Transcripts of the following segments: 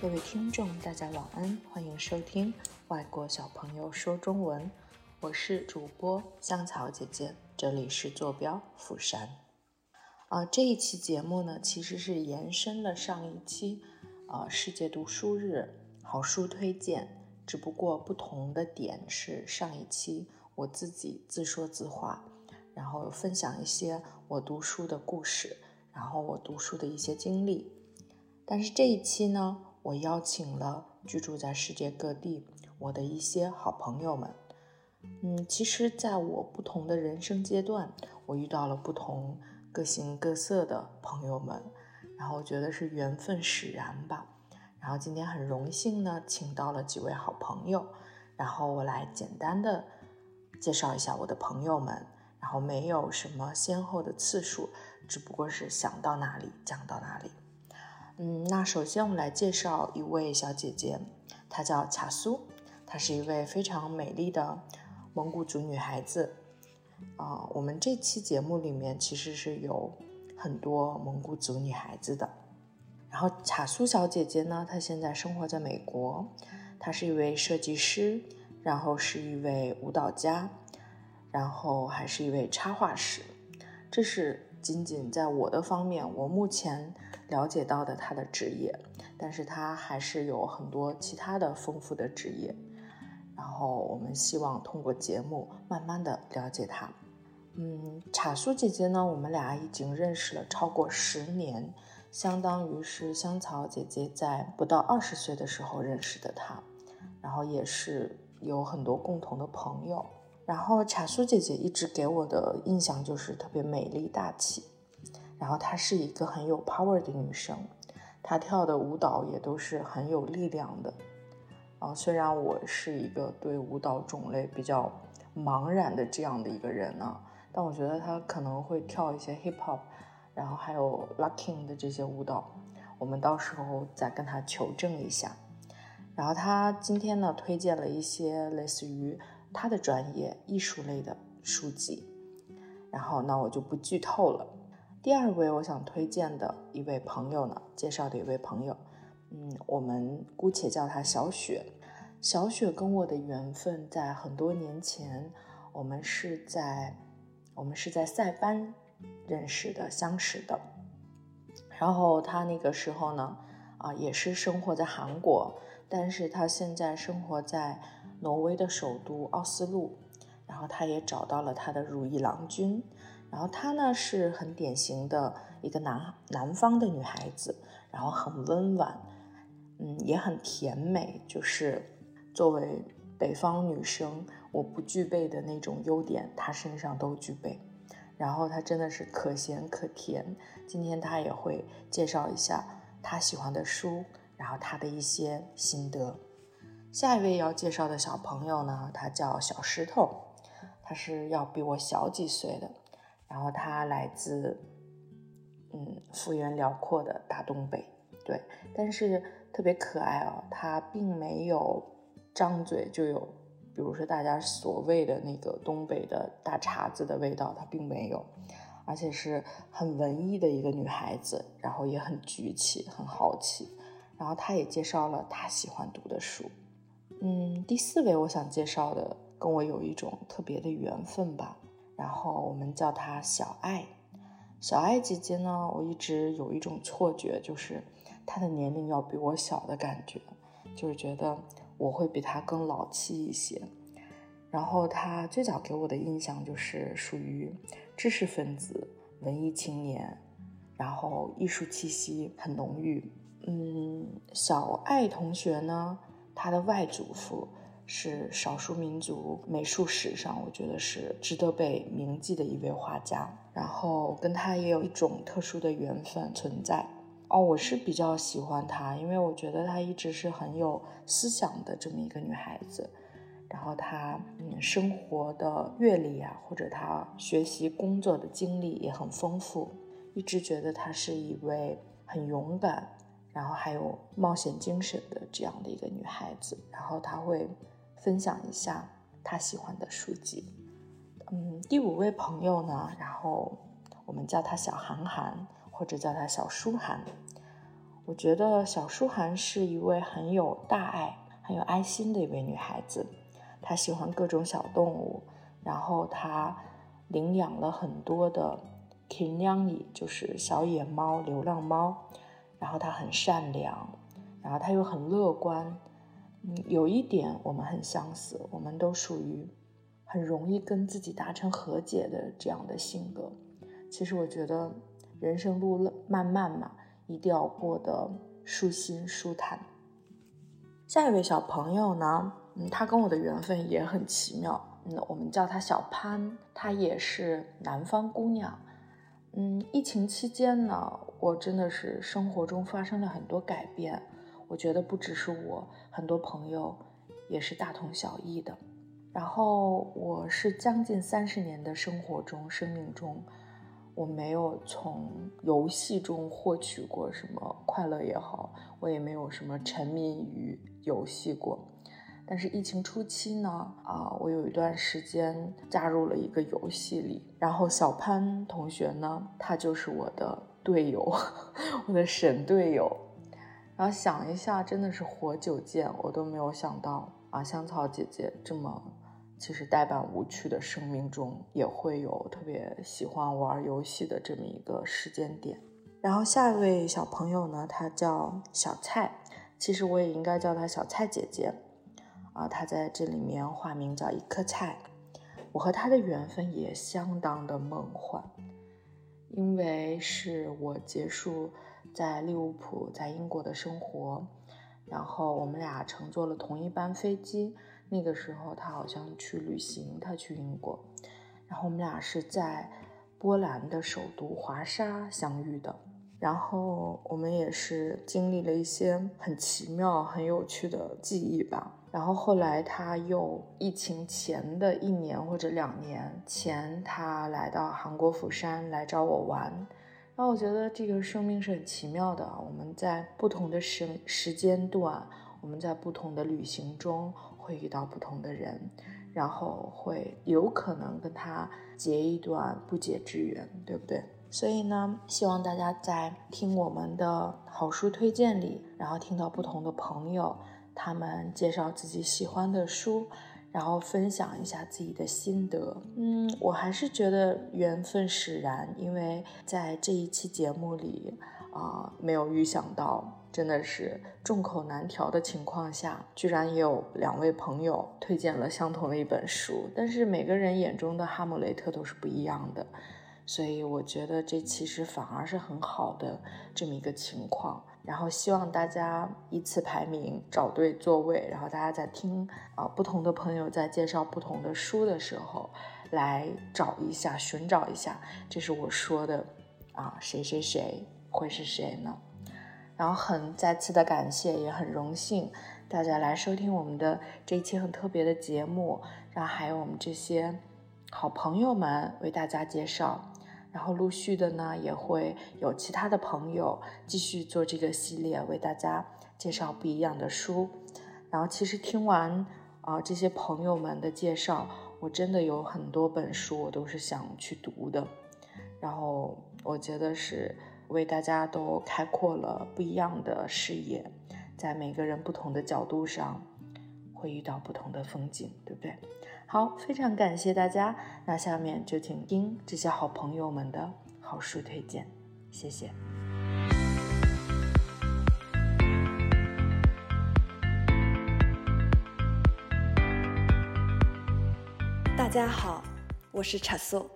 各位听众，大家晚安，欢迎收听外国小朋友说中文，我是主播香草姐姐，这里是坐标釜山。啊，这一期节目呢，其实是延伸了上一期，呃，世界读书日好书推荐，只不过不同的点是上一期我自己自说自话，然后分享一些我读书的故事，然后我读书的一些经历，但是这一期呢。我邀请了居住在世界各地我的一些好朋友们。嗯，其实，在我不同的人生阶段，我遇到了不同各形各色的朋友们，然后我觉得是缘分使然吧。然后今天很荣幸呢，请到了几位好朋友，然后我来简单的介绍一下我的朋友们，然后没有什么先后的次数，只不过是想到哪里讲到哪里。嗯，那首先我们来介绍一位小姐姐，她叫卡苏，她是一位非常美丽的蒙古族女孩子。啊，我们这期节目里面其实是有很多蒙古族女孩子的。然后卡苏小姐姐呢，她现在生活在美国，她是一位设计师，然后是一位舞蹈家，然后还是一位插画师。这是。仅仅在我的方面，我目前了解到的他的职业，但是他还是有很多其他的丰富的职业。然后我们希望通过节目慢慢的了解他。嗯，茶苏姐姐呢，我们俩已经认识了超过十年，相当于是香草姐姐在不到二十岁的时候认识的她，然后也是有很多共同的朋友。然后茶苏姐姐一直给我的印象就是特别美丽大气，然后她是一个很有 power 的女生，她跳的舞蹈也都是很有力量的。啊，虽然我是一个对舞蹈种类比较茫然的这样的一个人呢，但我觉得她可能会跳一些 hip hop，然后还有 locking 的这些舞蹈，我们到时候再跟她求证一下。然后她今天呢推荐了一些类似于。他的专业艺术类的书籍，然后那我就不剧透了。第二位我想推荐的一位朋友呢，介绍的一位朋友，嗯，我们姑且叫他小雪。小雪跟我的缘分在很多年前，我们是在我们是在塞班认识的、相识的。然后他那个时候呢，啊，也是生活在韩国，但是他现在生活在。挪威的首都奥斯陆，然后她也找到了她的如意郎君，然后她呢是很典型的一个南南方的女孩子，然后很温婉，嗯，也很甜美，就是作为北方女生我不具备的那种优点，她身上都具备。然后她真的是可咸可甜，今天她也会介绍一下她喜欢的书，然后她的一些心得。下一位要介绍的小朋友呢，他叫小石头，他是要比我小几岁的，然后他来自，嗯，幅员辽阔的大东北，对，但是特别可爱哦，他并没有张嘴就有，比如说大家所谓的那个东北的大碴子的味道，他并没有，而且是很文艺的一个女孩子，然后也很举起，很好奇，然后他也介绍了他喜欢读的书。嗯，第四位我想介绍的跟我有一种特别的缘分吧，然后我们叫她小爱。小爱姐姐呢，我一直有一种错觉，就是她的年龄要比我小的感觉，就是觉得我会比她更老气一些。然后她最早给我的印象就是属于知识分子、文艺青年，然后艺术气息很浓郁。嗯，小爱同学呢？她的外祖父是少数民族美术史上，我觉得是值得被铭记的一位画家。然后跟他也有一种特殊的缘分存在。哦，我是比较喜欢她，因为我觉得她一直是很有思想的这么一个女孩子。然后她嗯，生活的阅历啊，或者她学习工作的经历也很丰富，一直觉得她是一位很勇敢。然后还有冒险精神的这样的一个女孩子，然后她会分享一下他喜欢的书籍。嗯，第五位朋友呢，然后我们叫她小韩寒，或者叫她小书涵。我觉得小舒涵是一位很有大爱、很有爱心的一位女孩子。她喜欢各种小动物，然后她领养了很多的 k i n y a n g 就是小野猫、流浪猫。然后她很善良，然后她又很乐观。嗯，有一点我们很相似，我们都属于很容易跟自己达成和解的这样的性格。其实我觉得人生路漫漫嘛。一定要过得舒心舒坦。下一位小朋友呢，嗯，他跟我的缘分也很奇妙，嗯，我们叫他小潘，他也是南方姑娘。嗯，疫情期间呢，我真的是生活中发生了很多改变，我觉得不只是我，很多朋友也是大同小异的。然后我是将近三十年的生活中、生命中。我没有从游戏中获取过什么快乐也好，我也没有什么沉迷于游戏过。但是疫情初期呢，啊，我有一段时间加入了一个游戏里，然后小潘同学呢，他就是我的队友，我的神队友。然后想一下，真的是活久见，我都没有想到啊，香草姐姐这么。其实呆板无趣的生命中，也会有特别喜欢玩游戏的这么一个时间点。然后下一位小朋友呢，他叫小蔡，其实我也应该叫他小蔡姐姐啊。他在这里面化名叫一颗菜。我和他的缘分也相当的梦幻，因为是我结束在利物浦在英国的生活，然后我们俩乘坐了同一班飞机。那个时候他好像去旅行，他去英国，然后我们俩是在波兰的首都华沙相遇的，然后我们也是经历了一些很奇妙、很有趣的记忆吧。然后后来他又疫情前的一年或者两年前，他来到韩国釜山来找我玩，然后我觉得这个生命是很奇妙的啊，我们在不同的时时间段，我们在不同的旅行中。会遇到不同的人，然后会有可能跟他结一段不解之缘，对不对？所以呢，希望大家在听我们的好书推荐里，然后听到不同的朋友他们介绍自己喜欢的书，然后分享一下自己的心得。嗯，我还是觉得缘分使然，因为在这一期节目里啊，没有预想到。真的是众口难调的情况下，居然也有两位朋友推荐了相同的一本书，但是每个人眼中的哈姆雷特都是不一样的，所以我觉得这其实反而是很好的这么一个情况。然后希望大家依次排名，找对座位，然后大家在听啊不同的朋友在介绍不同的书的时候，来找一下、寻找一下，这是我说的啊谁谁谁会是谁呢？然后很再次的感谢，也很荣幸大家来收听我们的这一期很特别的节目，然后还有我们这些好朋友们为大家介绍，然后陆续的呢也会有其他的朋友继续做这个系列，为大家介绍不一样的书。然后其实听完啊这些朋友们的介绍，我真的有很多本书我都是想去读的，然后我觉得是。为大家都开阔了不一样的视野，在每个人不同的角度上，会遇到不同的风景，对不对？好，非常感谢大家。那下面就请听这些好朋友们的好书推荐，谢谢。大家好，我是查素，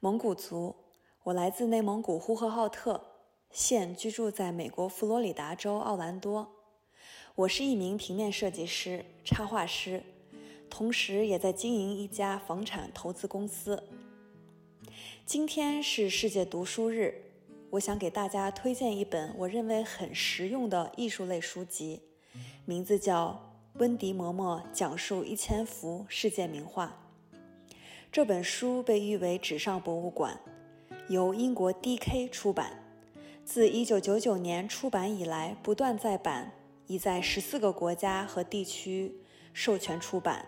蒙古族，我来自内蒙古呼和浩特。现居住在美国佛罗里达州奥兰多。我是一名平面设计师、插画师，同时也在经营一家房产投资公司。今天是世界读书日，我想给大家推荐一本我认为很实用的艺术类书籍，名字叫《温迪·嬷嬷讲述一千幅世界名画》。这本书被誉为纸上博物馆，由英国 D.K 出版。自1999年出版以来，不断再版，已在十四个国家和地区授权出版。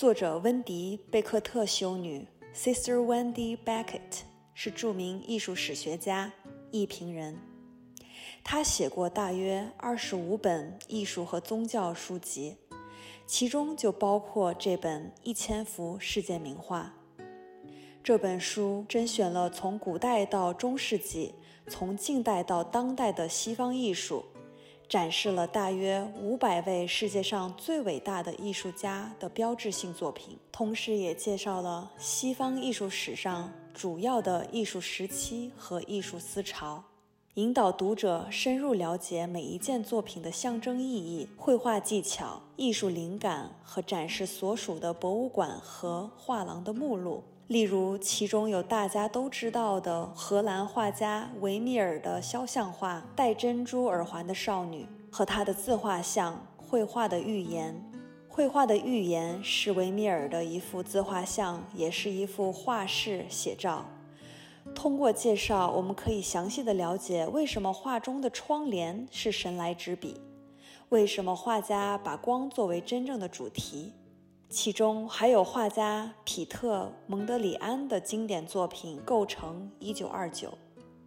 作者温迪·贝克特修女 （Sister Wendy Beckett） 是著名艺术史学家、艺评人。她写过大约二十五本艺术和宗教书籍，其中就包括这本《一千幅世界名画》。这本书甄选了从古代到中世纪、从近代到当代的西方艺术，展示了大约五百位世界上最伟大的艺术家的标志性作品，同时也介绍了西方艺术史上主要的艺术时期和艺术思潮，引导读者深入了解每一件作品的象征意义、绘画技巧、艺术灵感和展示所属的博物馆和画廊的目录。例如，其中有大家都知道的荷兰画家维米尔的肖像画《戴珍珠耳环的少女》和他的自画像《绘画的预言》。《绘画的预言》是维米尔的一幅自画像，也是一幅画室写照。通过介绍，我们可以详细的了解为什么画中的窗帘是神来之笔，为什么画家把光作为真正的主题。其中还有画家皮特·蒙德里安的经典作品《构成一九二九》。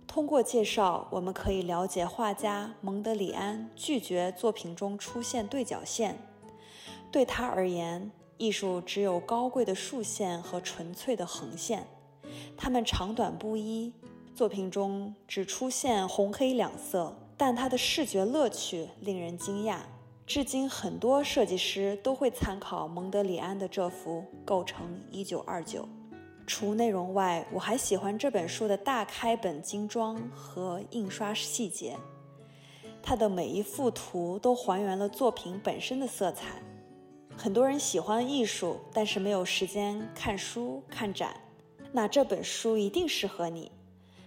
通过介绍，我们可以了解画家蒙德里安拒绝作品中出现对角线。对他而言，艺术只有高贵的竖线和纯粹的横线，它们长短不一。作品中只出现红黑两色，但它的视觉乐趣令人惊讶。至今，很多设计师都会参考蒙德里安的这幅《构成一九二九》。除内容外，我还喜欢这本书的大开本精装和印刷细节。它的每一幅图都还原了作品本身的色彩。很多人喜欢艺术，但是没有时间看书、看展，那这本书一定适合你。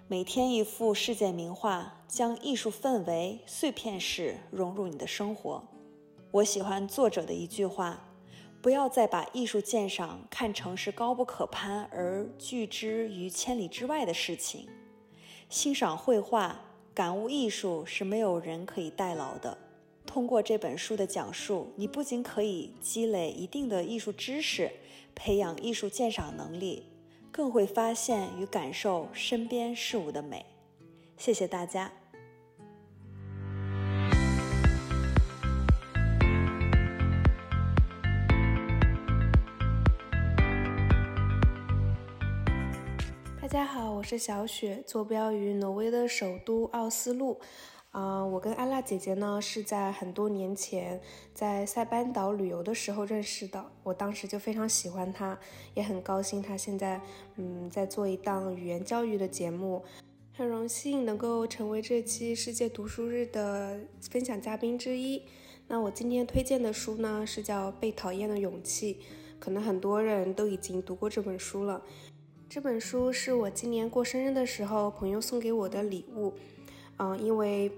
每天一幅世界名画，将艺术氛围碎片式融入你的生活。我喜欢作者的一句话：“不要再把艺术鉴赏看成是高不可攀而拒之于千里之外的事情。欣赏绘画、感悟艺术是没有人可以代劳的。通过这本书的讲述，你不仅可以积累一定的艺术知识，培养艺术鉴赏能力，更会发现与感受身边事物的美。”谢谢大家。大家好，我是小雪，坐标于挪威的首都奥斯陆。啊，我跟安娜姐姐呢是在很多年前在塞班岛旅游的时候认识的。我当时就非常喜欢她，也很高兴她现在嗯在做一档语言教育的节目。很荣幸能够成为这期世界读书日的分享嘉宾之一。那我今天推荐的书呢是叫《被讨厌的勇气》，可能很多人都已经读过这本书了。这本书是我今年过生日的时候朋友送给我的礼物，嗯，因为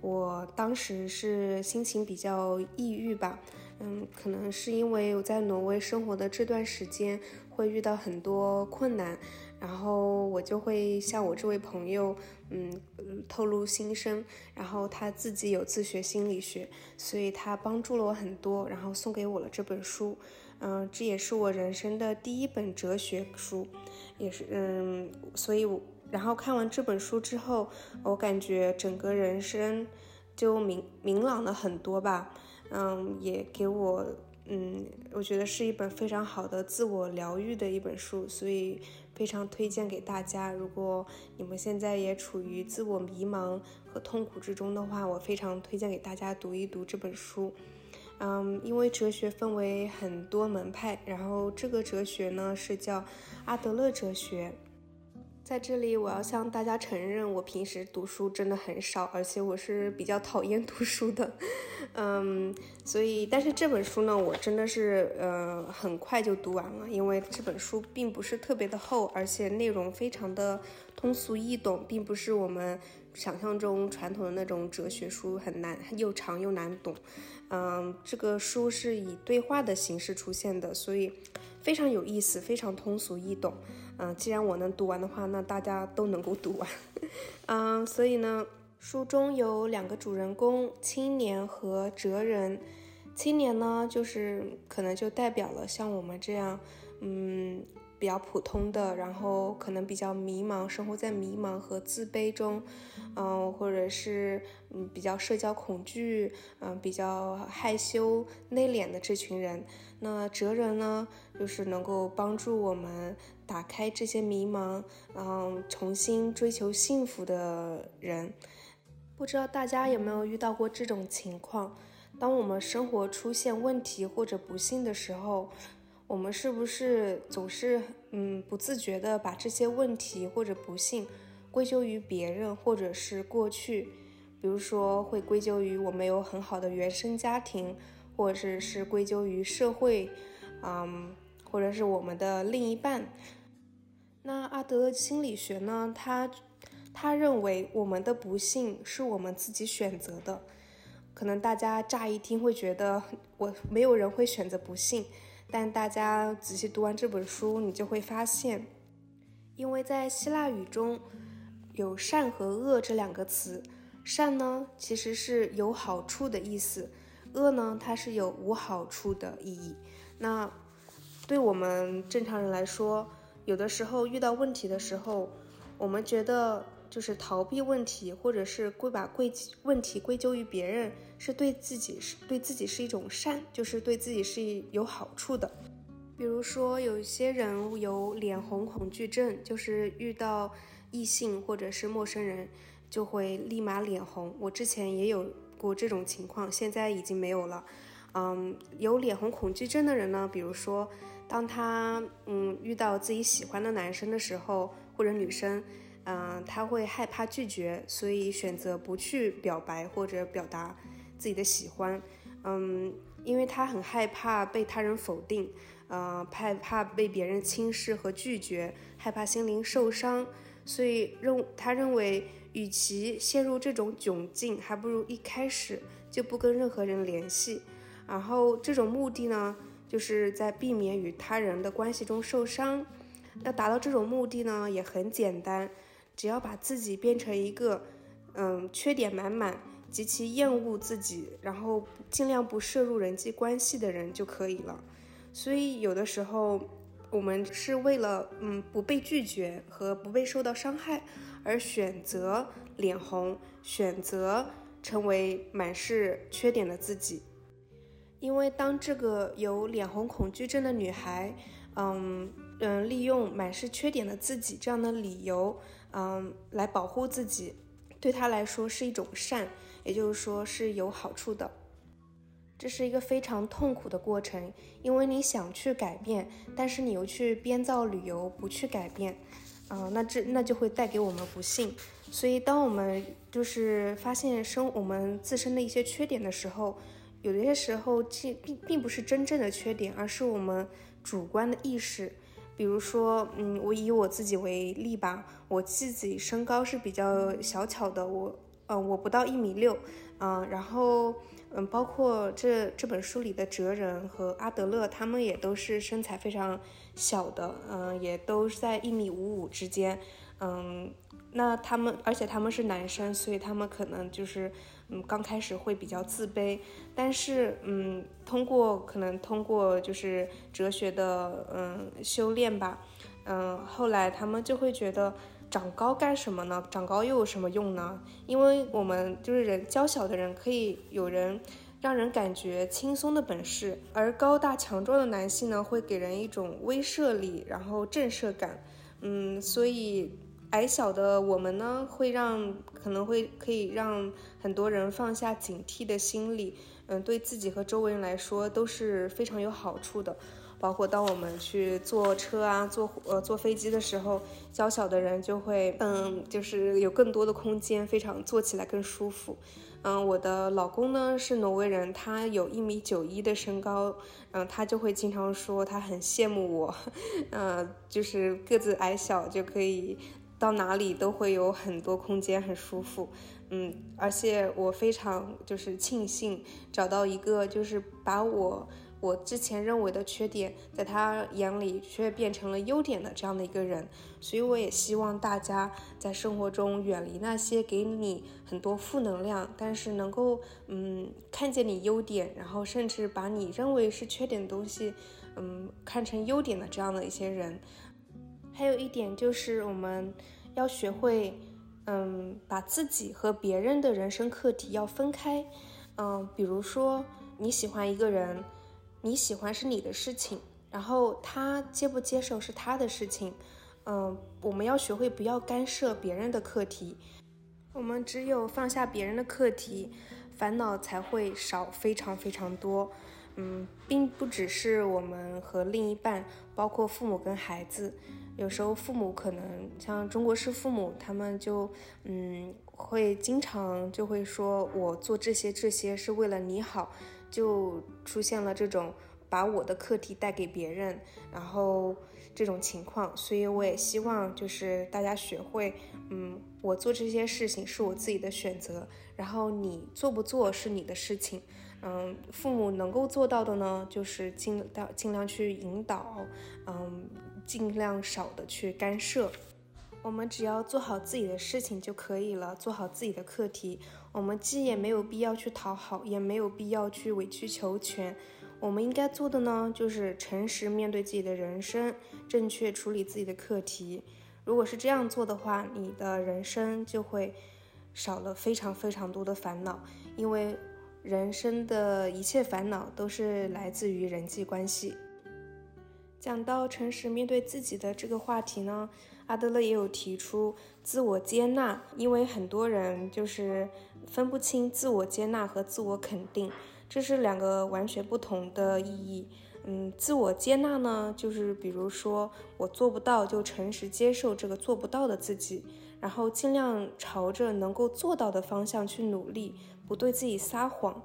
我当时是心情比较抑郁吧，嗯，可能是因为我在挪威生活的这段时间会遇到很多困难，然后我就会向我这位朋友，嗯，透露心声，然后他自己有自学心理学，所以他帮助了我很多，然后送给我了这本书。嗯，这也是我人生的第一本哲学书，也是嗯，所以，我然后看完这本书之后，我感觉整个人生就明明朗了很多吧。嗯，也给我嗯，我觉得是一本非常好的自我疗愈的一本书，所以非常推荐给大家。如果你们现在也处于自我迷茫和痛苦之中的话，我非常推荐给大家读一读这本书。嗯，因为哲学分为很多门派，然后这个哲学呢是叫阿德勒哲学。在这里，我要向大家承认，我平时读书真的很少，而且我是比较讨厌读书的。嗯，所以，但是这本书呢，我真的是呃很快就读完了，因为这本书并不是特别的厚，而且内容非常的通俗易懂，并不是我们想象中传统的那种哲学书很难又长又难懂。嗯，这个书是以对话的形式出现的，所以非常有意思，非常通俗易懂。嗯，既然我能读完的话，那大家都能够读完。嗯，所以呢，书中有两个主人公，青年和哲人。青年呢，就是可能就代表了像我们这样，嗯，比较普通的，然后可能比较迷茫，生活在迷茫和自卑中，嗯，或者是嗯比较社交恐惧，嗯，比较害羞内敛的这群人。那哲人呢，就是能够帮助我们打开这些迷茫，嗯，重新追求幸福的人。不知道大家有没有遇到过这种情况？当我们生活出现问题或者不幸的时候。我们是不是总是嗯不自觉的把这些问题或者不幸归咎于别人或者是过去？比如说会归咎于我没有很好的原生家庭，或者是是归咎于社会，嗯，或者是我们的另一半。那阿德勒心理学呢？他他认为我们的不幸是我们自己选择的。可能大家乍一听会觉得我没有人会选择不幸。但大家仔细读完这本书，你就会发现，因为在希腊语中有善和恶这两个词，善呢其实是有好处的意思，恶呢它是有无好处的意义。那对我们正常人来说，有的时候遇到问题的时候，我们觉得。就是逃避问题，或者是归把归问题归咎于别人，是对自己是对自己是一种善，就是对自己是有好处的。比如说，有些人有脸红恐惧症，就是遇到异性或者是陌生人就会立马脸红。我之前也有过这种情况，现在已经没有了。嗯，有脸红恐惧症的人呢，比如说，当他嗯遇到自己喜欢的男生的时候，或者女生。嗯，他会害怕拒绝，所以选择不去表白或者表达自己的喜欢。嗯，因为他很害怕被他人否定，呃，害怕被别人轻视和拒绝，害怕心灵受伤，所以认他认为，与其陷入这种窘境，还不如一开始就不跟任何人联系。然后这种目的呢，就是在避免与他人的关系中受伤。要达到这种目的呢，也很简单。只要把自己变成一个，嗯，缺点满满、极其厌恶自己，然后尽量不摄入人际关系的人就可以了。所以有的时候，我们是为了，嗯，不被拒绝和不被受到伤害，而选择脸红，选择成为满是缺点的自己。因为当这个有脸红恐惧症的女孩，嗯嗯，利用满是缺点的自己这样的理由。嗯，来保护自己，对他来说是一种善，也就是说是有好处的。这是一个非常痛苦的过程，因为你想去改变，但是你又去编造理由不去改变，啊，那这那就会带给我们不幸。所以，当我们就是发现生我们自身的一些缺点的时候，有些时候这并并不是真正的缺点，而是我们主观的意识。比如说，嗯，我以我自己为例吧，我自己身高是比较小巧的，我，嗯，我不到一米六，嗯，然后，嗯，包括这这本书里的哲人和阿德勒，他们也都是身材非常小的，嗯，也都是在一米五五之间，嗯，那他们，而且他们是男生，所以他们可能就是。嗯，刚开始会比较自卑，但是嗯，通过可能通过就是哲学的嗯修炼吧，嗯，后来他们就会觉得长高干什么呢？长高又有什么用呢？因为我们就是人娇小的人可以有人让人感觉轻松的本事，而高大强壮的男性呢会给人一种威慑力，然后震慑感，嗯，所以。矮小的我们呢，会让可能会可以让很多人放下警惕的心理，嗯，对自己和周围人来说都是非常有好处的。包括当我们去坐车啊、坐呃坐飞机的时候，娇小的人就会嗯，就是有更多的空间，非常坐起来更舒服。嗯，我的老公呢是挪威人，他有一米九一的身高，嗯，他就会经常说他很羡慕我，嗯，就是个子矮小就可以。到哪里都会有很多空间，很舒服，嗯，而且我非常就是庆幸找到一个就是把我我之前认为的缺点，在他眼里却变成了优点的这样的一个人，所以我也希望大家在生活中远离那些给你很多负能量，但是能够嗯看见你优点，然后甚至把你认为是缺点的东西，嗯看成优点的这样的一些人。还有一点就是我们要学会，嗯，把自己和别人的人生课题要分开。嗯，比如说你喜欢一个人，你喜欢是你的事情，然后他接不接受是他的事情。嗯，我们要学会不要干涉别人的课题。我们只有放下别人的课题，烦恼才会少非常非常多。嗯，并不只是我们和另一半，包括父母跟孩子。有时候父母可能像中国式父母，他们就嗯会经常就会说，我做这些这些是为了你好，就出现了这种把我的课题带给别人，然后。这种情况，所以我也希望就是大家学会，嗯，我做这些事情是我自己的选择，然后你做不做是你的事情，嗯，父母能够做到的呢，就是尽到尽量去引导，嗯，尽量少的去干涉，我们只要做好自己的事情就可以了，做好自己的课题，我们既也没有必要去讨好，也没有必要去委曲求全。我们应该做的呢，就是诚实面对自己的人生，正确处理自己的课题。如果是这样做的话，你的人生就会少了非常非常多的烦恼。因为人生的一切烦恼都是来自于人际关系。讲到诚实面对自己的这个话题呢，阿德勒也有提出自我接纳，因为很多人就是分不清自我接纳和自我肯定。这是两个完全不同的意义。嗯，自我接纳呢，就是比如说我做不到，就诚实接受这个做不到的自己，然后尽量朝着能够做到的方向去努力，不对自己撒谎。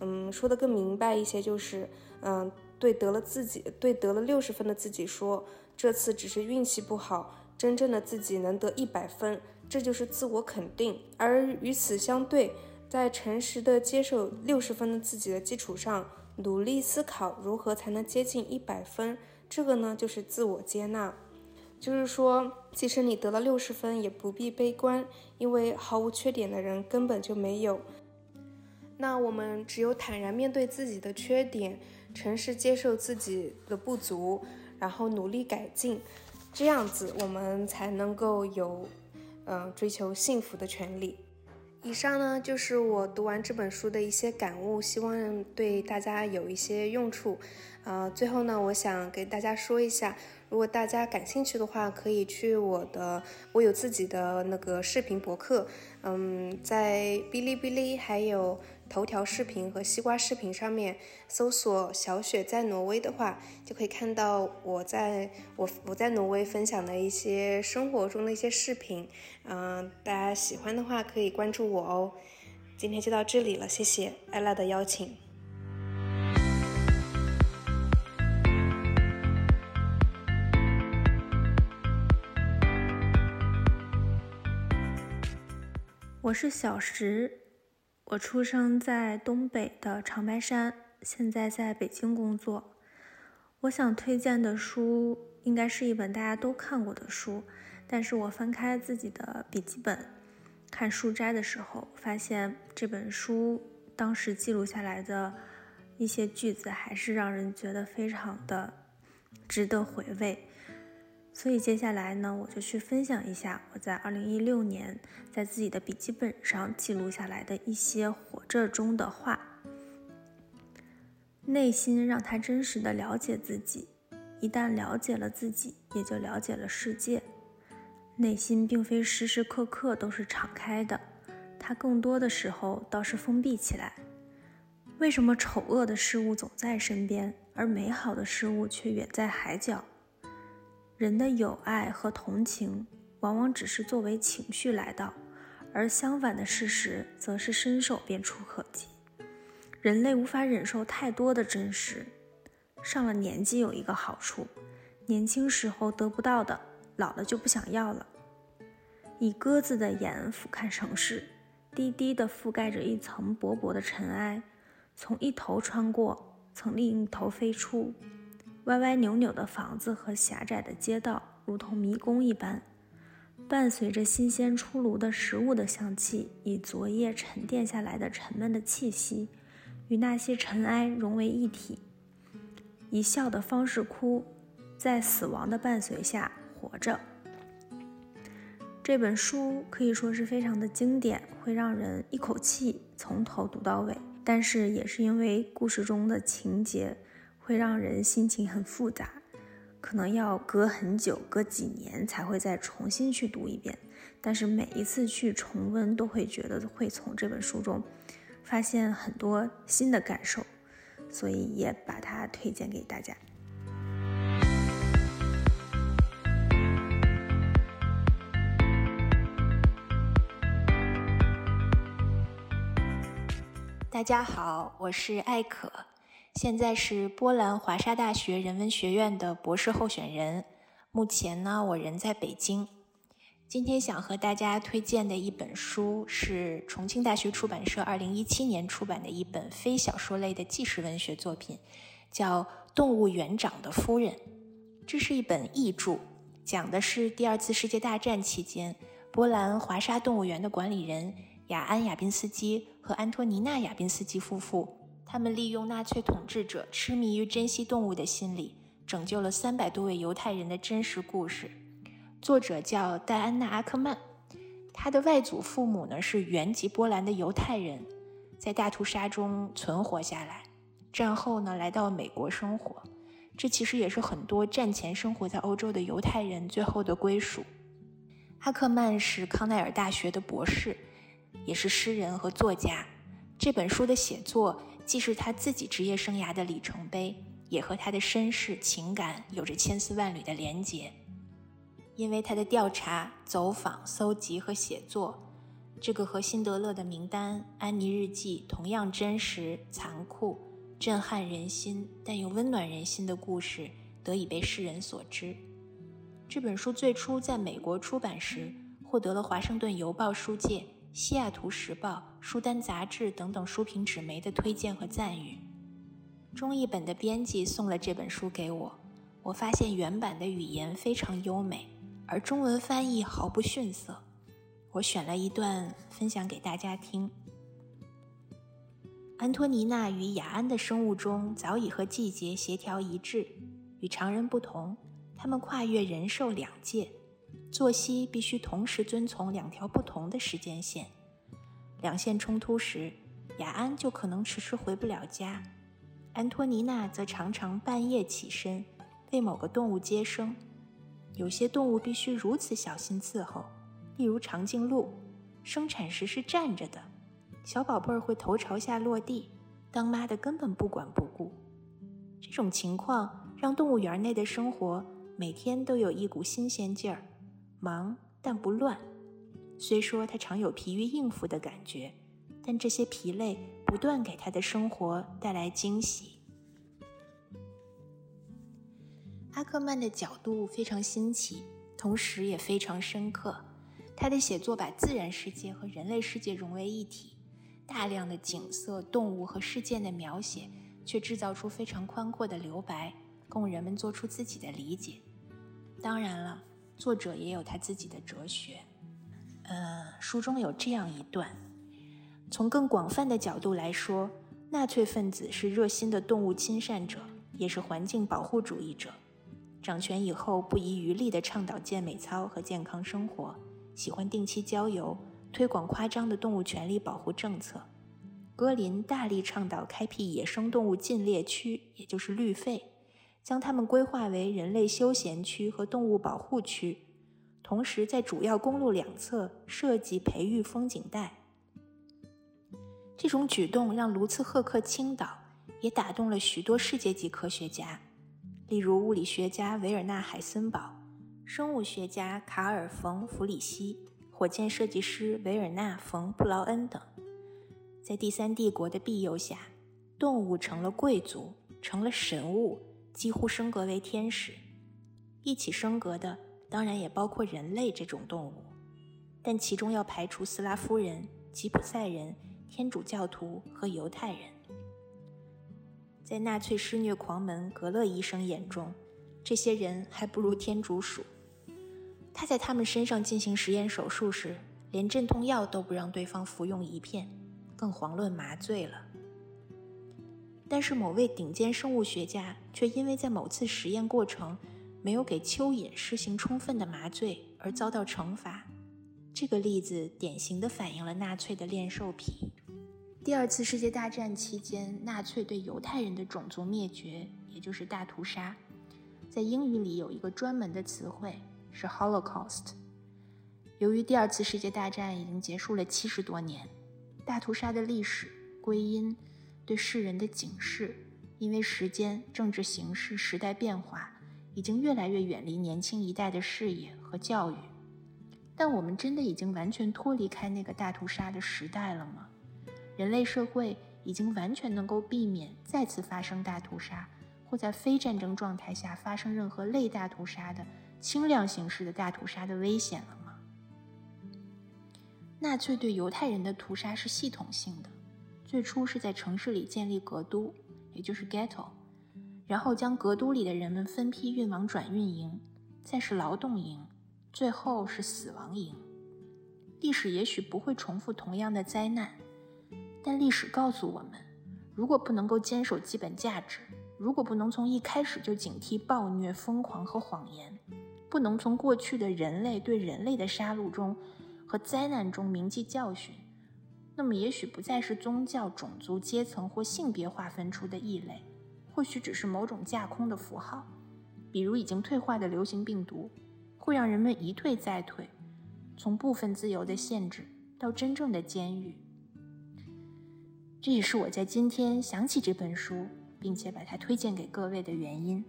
嗯，说的更明白一些，就是嗯，对得了自己，对得了六十分的自己说，这次只是运气不好，真正的自己能得一百分，这就是自我肯定。而与此相对。在诚实的接受六十分的自己的基础上，努力思考如何才能接近一百分。这个呢，就是自我接纳。就是说，即使你得了六十分，也不必悲观，因为毫无缺点的人根本就没有。那我们只有坦然面对自己的缺点，诚实接受自己的不足，然后努力改进，这样子我们才能够有，嗯，追求幸福的权利。以上呢就是我读完这本书的一些感悟，希望对大家有一些用处。呃，最后呢，我想给大家说一下，如果大家感兴趣的话，可以去我的，我有自己的那个视频博客，嗯，在哔哩哔哩还有。头条视频和西瓜视频上面搜索“小雪在挪威”的话，就可以看到我在我我在挪威分享的一些生活中的一些视频。嗯，大家喜欢的话可以关注我哦。今天就到这里了，谢谢艾拉的邀请。我是小石。我出生在东北的长白山，现在在北京工作。我想推荐的书应该是一本大家都看过的书，但是我翻开自己的笔记本看书摘的时候，发现这本书当时记录下来的一些句子，还是让人觉得非常的值得回味。所以接下来呢，我就去分享一下我在二零一六年在自己的笔记本上记录下来的一些活着中的话。内心让他真实的了解自己，一旦了解了自己，也就了解了世界。内心并非时时刻刻都是敞开的，它更多的时候倒是封闭起来。为什么丑恶的事物总在身边，而美好的事物却远在海角？人的友爱和同情，往往只是作为情绪来到，而相反的事实则是伸手便触可及。人类无法忍受太多的真实。上了年纪有一个好处，年轻时候得不到的，老了就不想要了。以鸽子的眼俯瞰城市，低低地覆盖着一层薄薄的尘埃，从一头穿过，从另一头飞出。歪歪扭扭的房子和狭窄的街道，如同迷宫一般，伴随着新鲜出炉的食物的香气，以昨夜沉淀下来的沉闷的气息，与那些尘埃融为一体。以笑的方式哭，在死亡的伴随下，活着。这本书可以说是非常的经典，会让人一口气从头读到尾。但是也是因为故事中的情节会让人心情很复杂，可能要隔很久、隔几年才会再重新去读一遍。但是每一次去重温，都会觉得会从这本书中发现很多新的感受，所以也把它推荐给大家。大家好，我是艾可，现在是波兰华沙大学人文学院的博士候选人。目前呢，我人在北京。今天想和大家推荐的一本书是重庆大学出版社二零一七年出版的一本非小说类的纪实文学作品，叫《动物园长的夫人》。这是一本译著，讲的是第二次世界大战期间波兰华沙动物园的管理人。雅安·亚宾斯基和安托尼娜·亚宾斯基夫妇，他们利用纳粹统治者痴迷于珍惜动物的心理，拯救了三百多位犹太人的真实故事。作者叫戴安娜·阿克曼，他的外祖父母呢是原籍波兰的犹太人，在大屠杀中存活下来，战后呢来到美国生活。这其实也是很多战前生活在欧洲的犹太人最后的归属。阿克曼是康奈尔大学的博士。也是诗人和作家。这本书的写作既是他自己职业生涯的里程碑，也和他的身世情感有着千丝万缕的连结。因为他的调查、走访、搜集和写作，这个和辛德勒的名单、安妮日记同样真实、残酷、震撼人心，但又温暖人心的故事得以被世人所知。这本书最初在美国出版时，获得了《华盛顿邮报》书界。《西雅图时报》、书单杂志等等书评纸媒的推荐和赞誉。中译本的编辑送了这本书给我，我发现原版的语言非常优美，而中文翻译毫不逊色。我选了一段分享给大家听。安托尼娜与雅安的生物钟早已和季节协调一致，与常人不同，他们跨越人兽两界。作息必须同时遵从两条不同的时间线，两线冲突时，雅安就可能迟迟回不了家，安托尼娜则常常半夜起身为某个动物接生。有些动物必须如此小心伺候，例如长颈鹿，生产时是站着的，小宝贝儿会头朝下落地，当妈的根本不管不顾。这种情况让动物园内的生活每天都有一股新鲜劲儿。忙但不乱，虽说他常有疲于应付的感觉，但这些疲累不断给他的生活带来惊喜。阿克曼的角度非常新奇，同时也非常深刻。他的写作把自然世界和人类世界融为一体，大量的景色、动物和事件的描写，却制造出非常宽阔的留白，供人们做出自己的理解。当然了。作者也有他自己的哲学，呃，书中有这样一段：从更广泛的角度来说，纳粹分子是热心的动物亲善者，也是环境保护主义者。掌权以后，不遗余力地倡导健美操和健康生活，喜欢定期郊游，推广夸张的动物权利保护政策。格林大力倡导开辟野生动物禁猎区，也就是绿肺。将它们规划为人类休闲区和动物保护区，同时在主要公路两侧设计培育风景带。这种举动让卢茨赫克倾倒，也打动了许多世界级科学家，例如物理学家维尔纳·海森堡、生物学家卡尔·冯·弗里希、火箭设计师维尔纳·冯·布劳恩等。在第三帝国的庇佑下，动物成了贵族，成了神物。几乎升格为天使，一起升格的当然也包括人类这种动物，但其中要排除斯拉夫人、吉普赛人、天主教徒和犹太人。在纳粹施虐狂门格勒医生眼中，这些人还不如天竺鼠。他在他们身上进行实验手术时，连镇痛药都不让对方服用一片，更遑论麻醉了。但是某位顶尖生物学家却因为在某次实验过程没有给蚯蚓施行充分的麻醉而遭到惩罚。这个例子典型地反映了纳粹的恋兽癖。第二次世界大战期间，纳粹对犹太人的种族灭绝，也就是大屠杀，在英语里有一个专门的词汇是 Holocaust。由于第二次世界大战已经结束了七十多年，大屠杀的历史归因对世人的警示，因为时间、政治形势、时代变化，已经越来越远离年轻一代的视野和教育。但我们真的已经完全脱离开那个大屠杀的时代了吗？人类社会已经完全能够避免再次发生大屠杀，或在非战争状态下发生任何类大屠杀的轻量形式的大屠杀的危险了吗？纳粹对犹太人的屠杀是系统性的，最初是在城市里建立格都，也就是 ghetto，然后将格都里的人们分批运往转运营，再是劳动营。最后是死亡营。历史也许不会重复同样的灾难，但历史告诉我们，如果不能够坚守基本价值，如果不能从一开始就警惕暴虐、疯狂和谎言，不能从过去的人类对人类的杀戮中和灾难中铭记教训，那么也许不再是宗教、种族、阶层或性别划分出的异类，或许只是某种架空的符号，比如已经退化的流行病毒。会让人们一退再退，从部分自由的限制到真正的监狱。这也是我在今天想起这本书，并且把它推荐给各位的原因。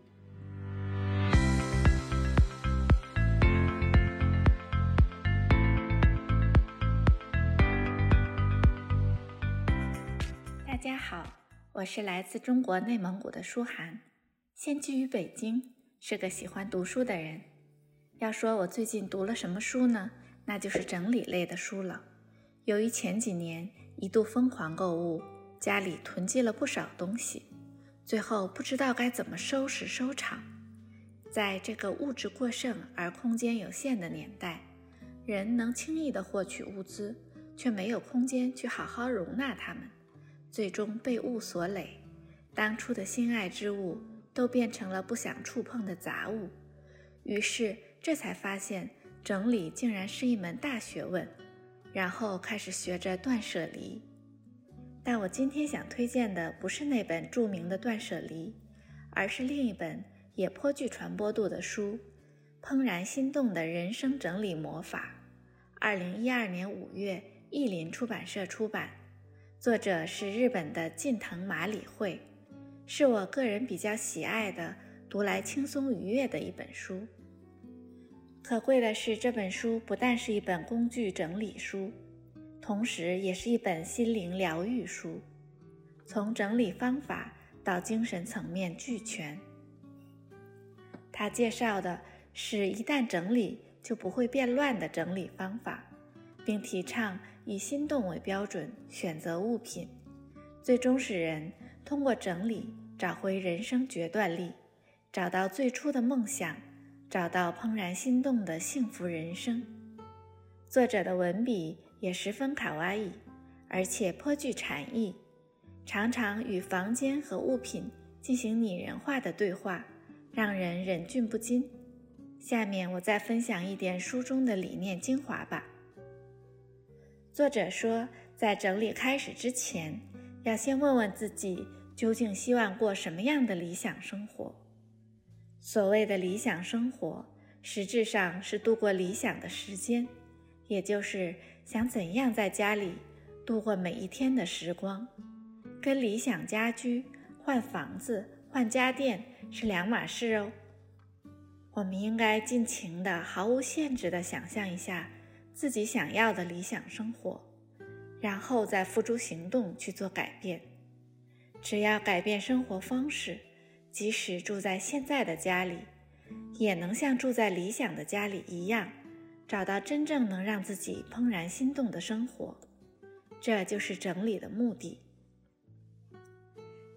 我是来自中国内蒙古的舒涵，现居于北京，是个喜欢读书的人。要说我最近读了什么书呢？那就是整理类的书了。由于前几年一度疯狂购物，家里囤积了不少东西，最后不知道该怎么收拾收场。在这个物质过剩而空间有限的年代，人能轻易地获取物资，却没有空间去好好容纳它们，最终被物所累。当初的心爱之物都变成了不想触碰的杂物，于是。这才发现整理竟然是一门大学问，然后开始学着断舍离。但我今天想推荐的不是那本著名的《断舍离》，而是另一本也颇具传播度的书《怦然心动的人生整理魔法》。二零一二年五月，译林出版社出版，作者是日本的近藤麻里惠，是我个人比较喜爱的、读来轻松愉悦的一本书。可贵的是，这本书不但是一本工具整理书，同时也是一本心灵疗愈书，从整理方法到精神层面俱全。他介绍的是一旦整理就不会变乱的整理方法，并提倡以心动为标准选择物品，最终使人通过整理找回人生决断力，找到最初的梦想。找到怦然心动的幸福人生。作者的文笔也十分卡哇伊，而且颇具禅意，常常与房间和物品进行拟人化的对话，让人忍俊不禁。下面我再分享一点书中的理念精华吧。作者说，在整理开始之前，要先问问自己，究竟希望过什么样的理想生活。所谓的理想生活，实质上是度过理想的时间，也就是想怎样在家里度过每一天的时光，跟理想家居、换房子、换家电是两码事哦。我们应该尽情的、毫无限制的想象一下自己想要的理想生活，然后再付诸行动去做改变。只要改变生活方式。即使住在现在的家里，也能像住在理想的家里一样，找到真正能让自己怦然心动的生活。这就是整理的目的。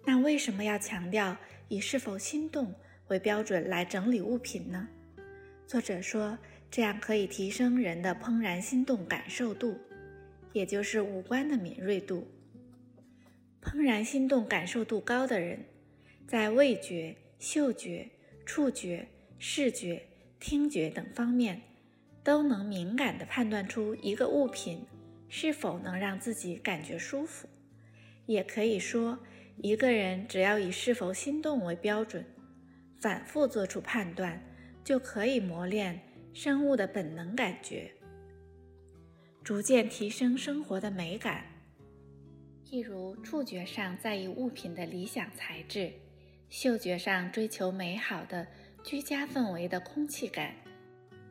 那为什么要强调以是否心动为标准来整理物品呢？作者说，这样可以提升人的怦然心动感受度，也就是五官的敏锐度。怦然心动感受度高的人。在味觉、嗅觉、触觉、视觉、听觉等方面，都能敏感地判断出一个物品是否能让自己感觉舒服。也可以说，一个人只要以是否心动为标准，反复做出判断，就可以磨练生物的本能感觉，逐渐提升生活的美感。譬如触觉上在意物品的理想材质，嗅觉上追求美好的居家氛围的空气感，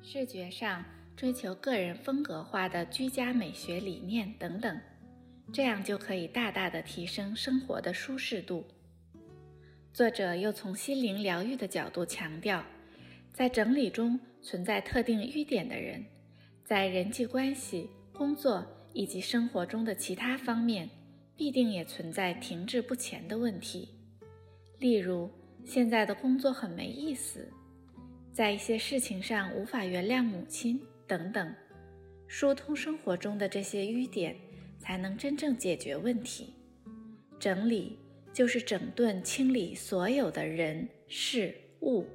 视觉上追求个人风格化的居家美学理念等等，这样就可以大大的提升生活的舒适度。作者又从心灵疗愈的角度强调，在整理中存在特定淤点的人，在人际关系、工作以及生活中的其他方面。必定也存在停滞不前的问题，例如现在的工作很没意思，在一些事情上无法原谅母亲等等。疏通生活中的这些淤点，才能真正解决问题。整理就是整顿清理所有的人事物，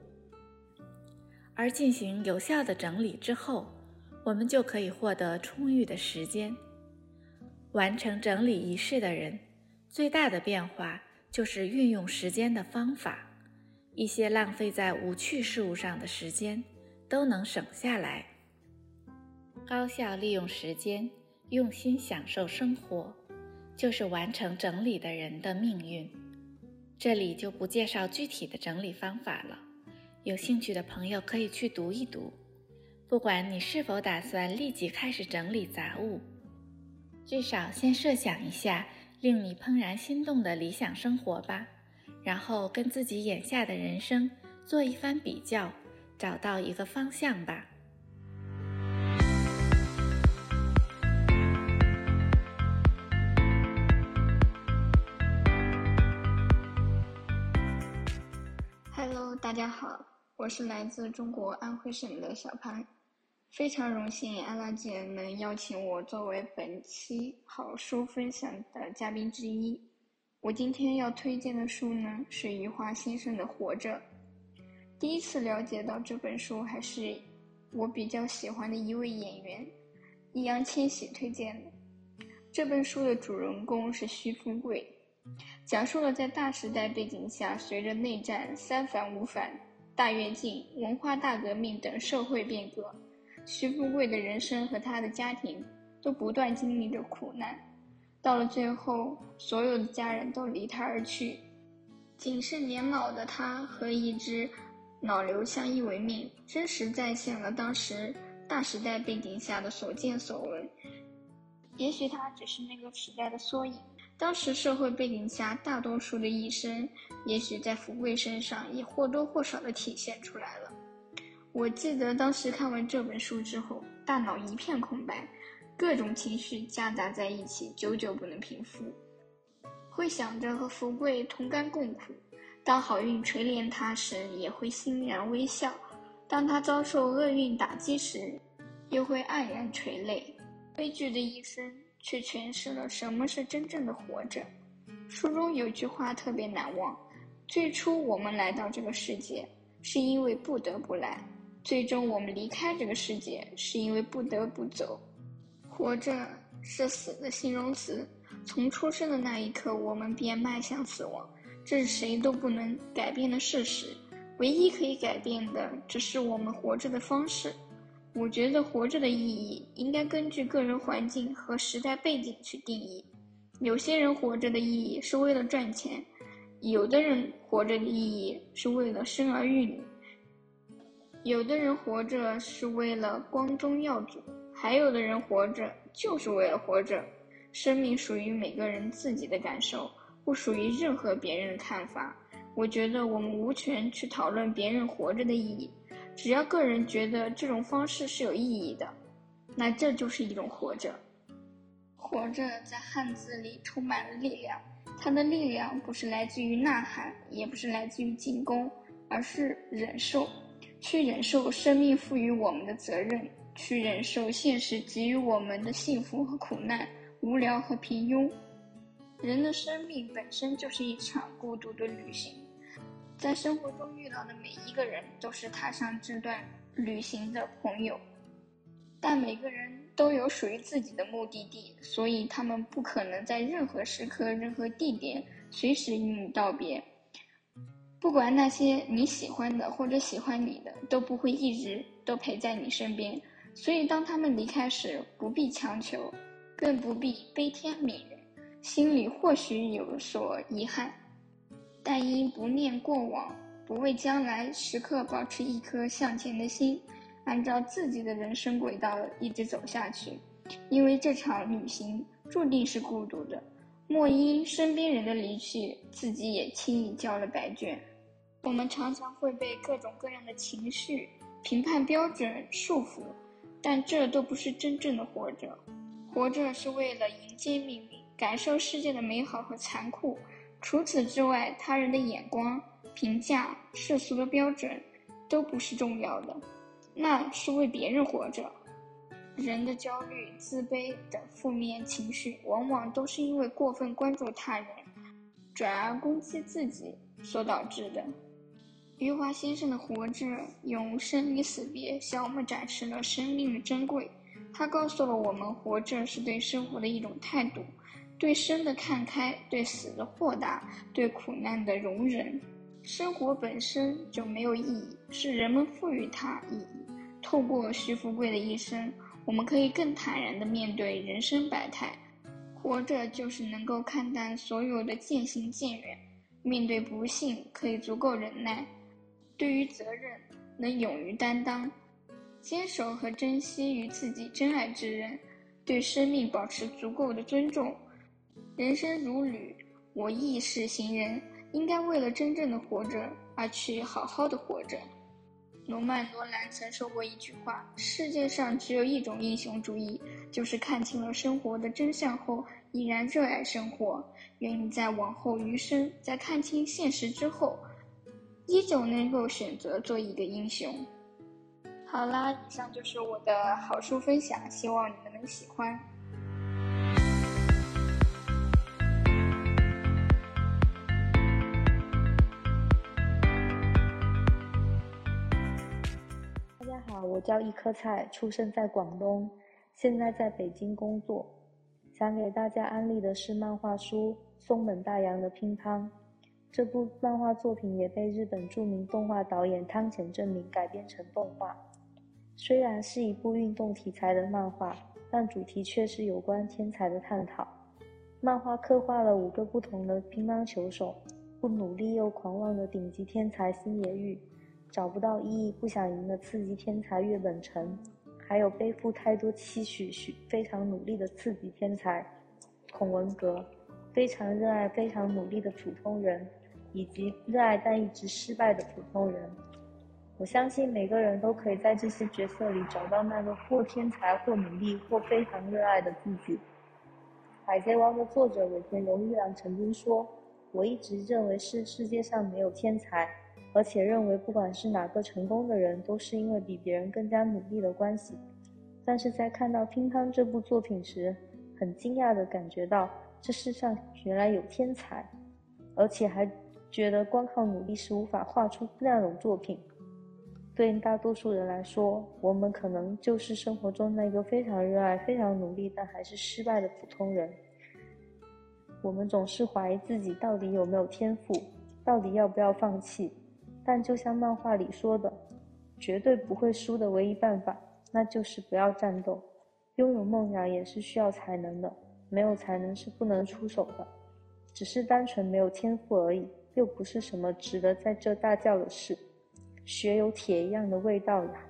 而进行有效的整理之后，我们就可以获得充裕的时间。完成整理仪式的人，最大的变化就是运用时间的方法，一些浪费在无趣事物上的时间都能省下来。高效利用时间，用心享受生活，就是完成整理的人的命运。这里就不介绍具体的整理方法了，有兴趣的朋友可以去读一读。不管你是否打算立即开始整理杂物。至少先设想一下令你怦然心动的理想生活吧，然后跟自己眼下的人生做一番比较，找到一个方向吧。大家好，我是来自中国安徽省的小潘。非常荣幸安拉姐能邀请我作为本期好书分享的嘉宾之一。我今天要推荐的书呢是余华先生的《活着》。第一次了解到这本书还是我比较喜欢的一位演员易烊千玺推荐的。这本书的主人公是徐富贵，讲述了在大时代背景下，随着内战、三反五反、大跃进、文化大革命等社会变革。徐富贵的人生和他的家庭都不断经历着苦难，到了最后，所有的家人都离他而去，仅剩年老的他和一只老刘相依为命，真实再现了当时大时代背景下的所见所闻。也许他只是那个时代的缩影，当时社会背景下大多数的一生，也许在福贵身上也或多或少的体现出来了。我记得当时看完这本书之后，大脑一片空白，各种情绪夹杂在一起，久久不能平复。会想着和福贵同甘共苦，当好运垂怜他时，也会欣然微笑；当他遭受厄运打击时，又会黯然垂泪。悲剧的一生，却诠释了什么是真正的活着。书中有句话特别难忘：最初我们来到这个世界，是因为不得不来。最终，我们离开这个世界，是因为不得不走。活着是死的形容词。从出生的那一刻，我们便迈向死亡，这是谁都不能改变的事实。唯一可以改变的，只是我们活着的方式。我觉得活着的意义，应该根据个人环境和时代背景去定义。有些人活着的意义是为了赚钱，有的人活着的意义是为了生儿育女。有的人活着是为了光宗耀祖，还有的人活着就是为了活着。生命属于每个人自己的感受，不属于任何别人的看法。我觉得我们无权去讨论别人活着的意义，只要个人觉得这种方式是有意义的，那这就是一种活着。活着在汉字里充满了力量，它的力量不是来自于呐喊，也不是来自于进攻，而是忍受。去忍受生命赋予我们的责任，去忍受现实给予我们的幸福和苦难、无聊和平庸。人的生命本身就是一场孤独的旅行，在生活中遇到的每一个人都是踏上这段旅行的朋友，但每个人都有属于自己的目的地，所以他们不可能在任何时刻、任何地点随时与你道别。不管那些你喜欢的或者喜欢你的，都不会一直都陪在你身边。所以，当他们离开时，不必强求，更不必悲天悯人，心里或许有所遗憾。但因不念过往，不畏将来，时刻保持一颗向前的心，按照自己的人生轨道一直走下去。因为这场旅行注定是孤独的，莫因身边人的离去，自己也轻易交了白卷。我们常常会被各种各样的情绪、评判标准束缚，但这都不是真正的活着。活着是为了迎接命运，感受世界的美好和残酷。除此之外，他人的眼光、评价、世俗的标准，都不是重要的。那是为别人活着。人的焦虑、自卑等负面情绪，往往都是因为过分关注他人，转而攻击自己所导致的。余华先生的《活着》用生离死别向我们展示了生命的珍贵。他告诉了我们，活着是对生活的一种态度。对生的看开，对死的豁达，对苦难的容忍。生活本身就没有意义，是人们赋予它意义。透过徐福贵的一生，我们可以更坦然地面对人生百态。活着就是能够看淡所有的渐行渐远，面对不幸可以足够忍耐，对于责任能勇于担当，坚守和珍惜与自己真爱之人，对生命保持足够的尊重。人生如旅，我亦是行人，应该为了真正的活着而去好好的活着。罗曼·罗兰曾说过一句话：“世界上只有一种英雄主义，就是看清了生活的真相后依然热爱生活，愿意在往后余生，在看清现实之后，依旧能够选择做一个英雄。”好啦，以上就是我的好书分享，希望你们能喜欢。我叫一颗菜，出生在广东，现在在北京工作。想给大家安利的是漫画书《松本大洋的乒乓》。这部漫画作品也被日本著名动画导演汤浅政明改编成动画。虽然是一部运动题材的漫画，但主题却是有关天才的探讨。漫画刻画了五个不同的乒乓球手，不努力又狂妄的顶级天才星野玉。找不到意义、不想赢的刺激天才岳本成，还有背负太多期许、许非常努力的刺激天才孔文革，非常热爱、非常努力的普通人，以及热爱但一直失败的普通人。我相信每个人都可以在这些角色里找到那个或天才、或努力、或非常热爱的自己。《海贼王》的作者尾田荣一郎曾经说：“我一直认为是世界上没有天才。”而且认为，不管是哪个成功的人，都是因为比别人更加努力的关系。但是在看到《乒乓》这部作品时，很惊讶地感觉到，这世上原来有天才，而且还觉得光靠努力是无法画出那种作品。对大多数人来说，我们可能就是生活中那个非常热爱、非常努力但还是失败的普通人。我们总是怀疑自己到底有没有天赋，到底要不要放弃。但就像漫画里说的，绝对不会输的唯一办法，那就是不要战斗。拥有梦想也是需要才能的，没有才能是不能出手的，只是单纯没有天赋而已，又不是什么值得在这大叫的事。血有铁一样的味道呀！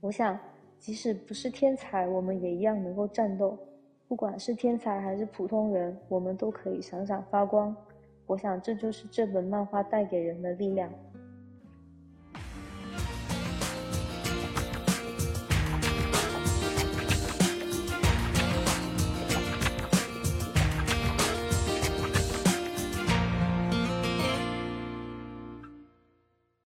我想，即使不是天才，我们也一样能够战斗。不管是天才还是普通人，我们都可以闪闪发光。我想，这就是这本漫画带给人的力量。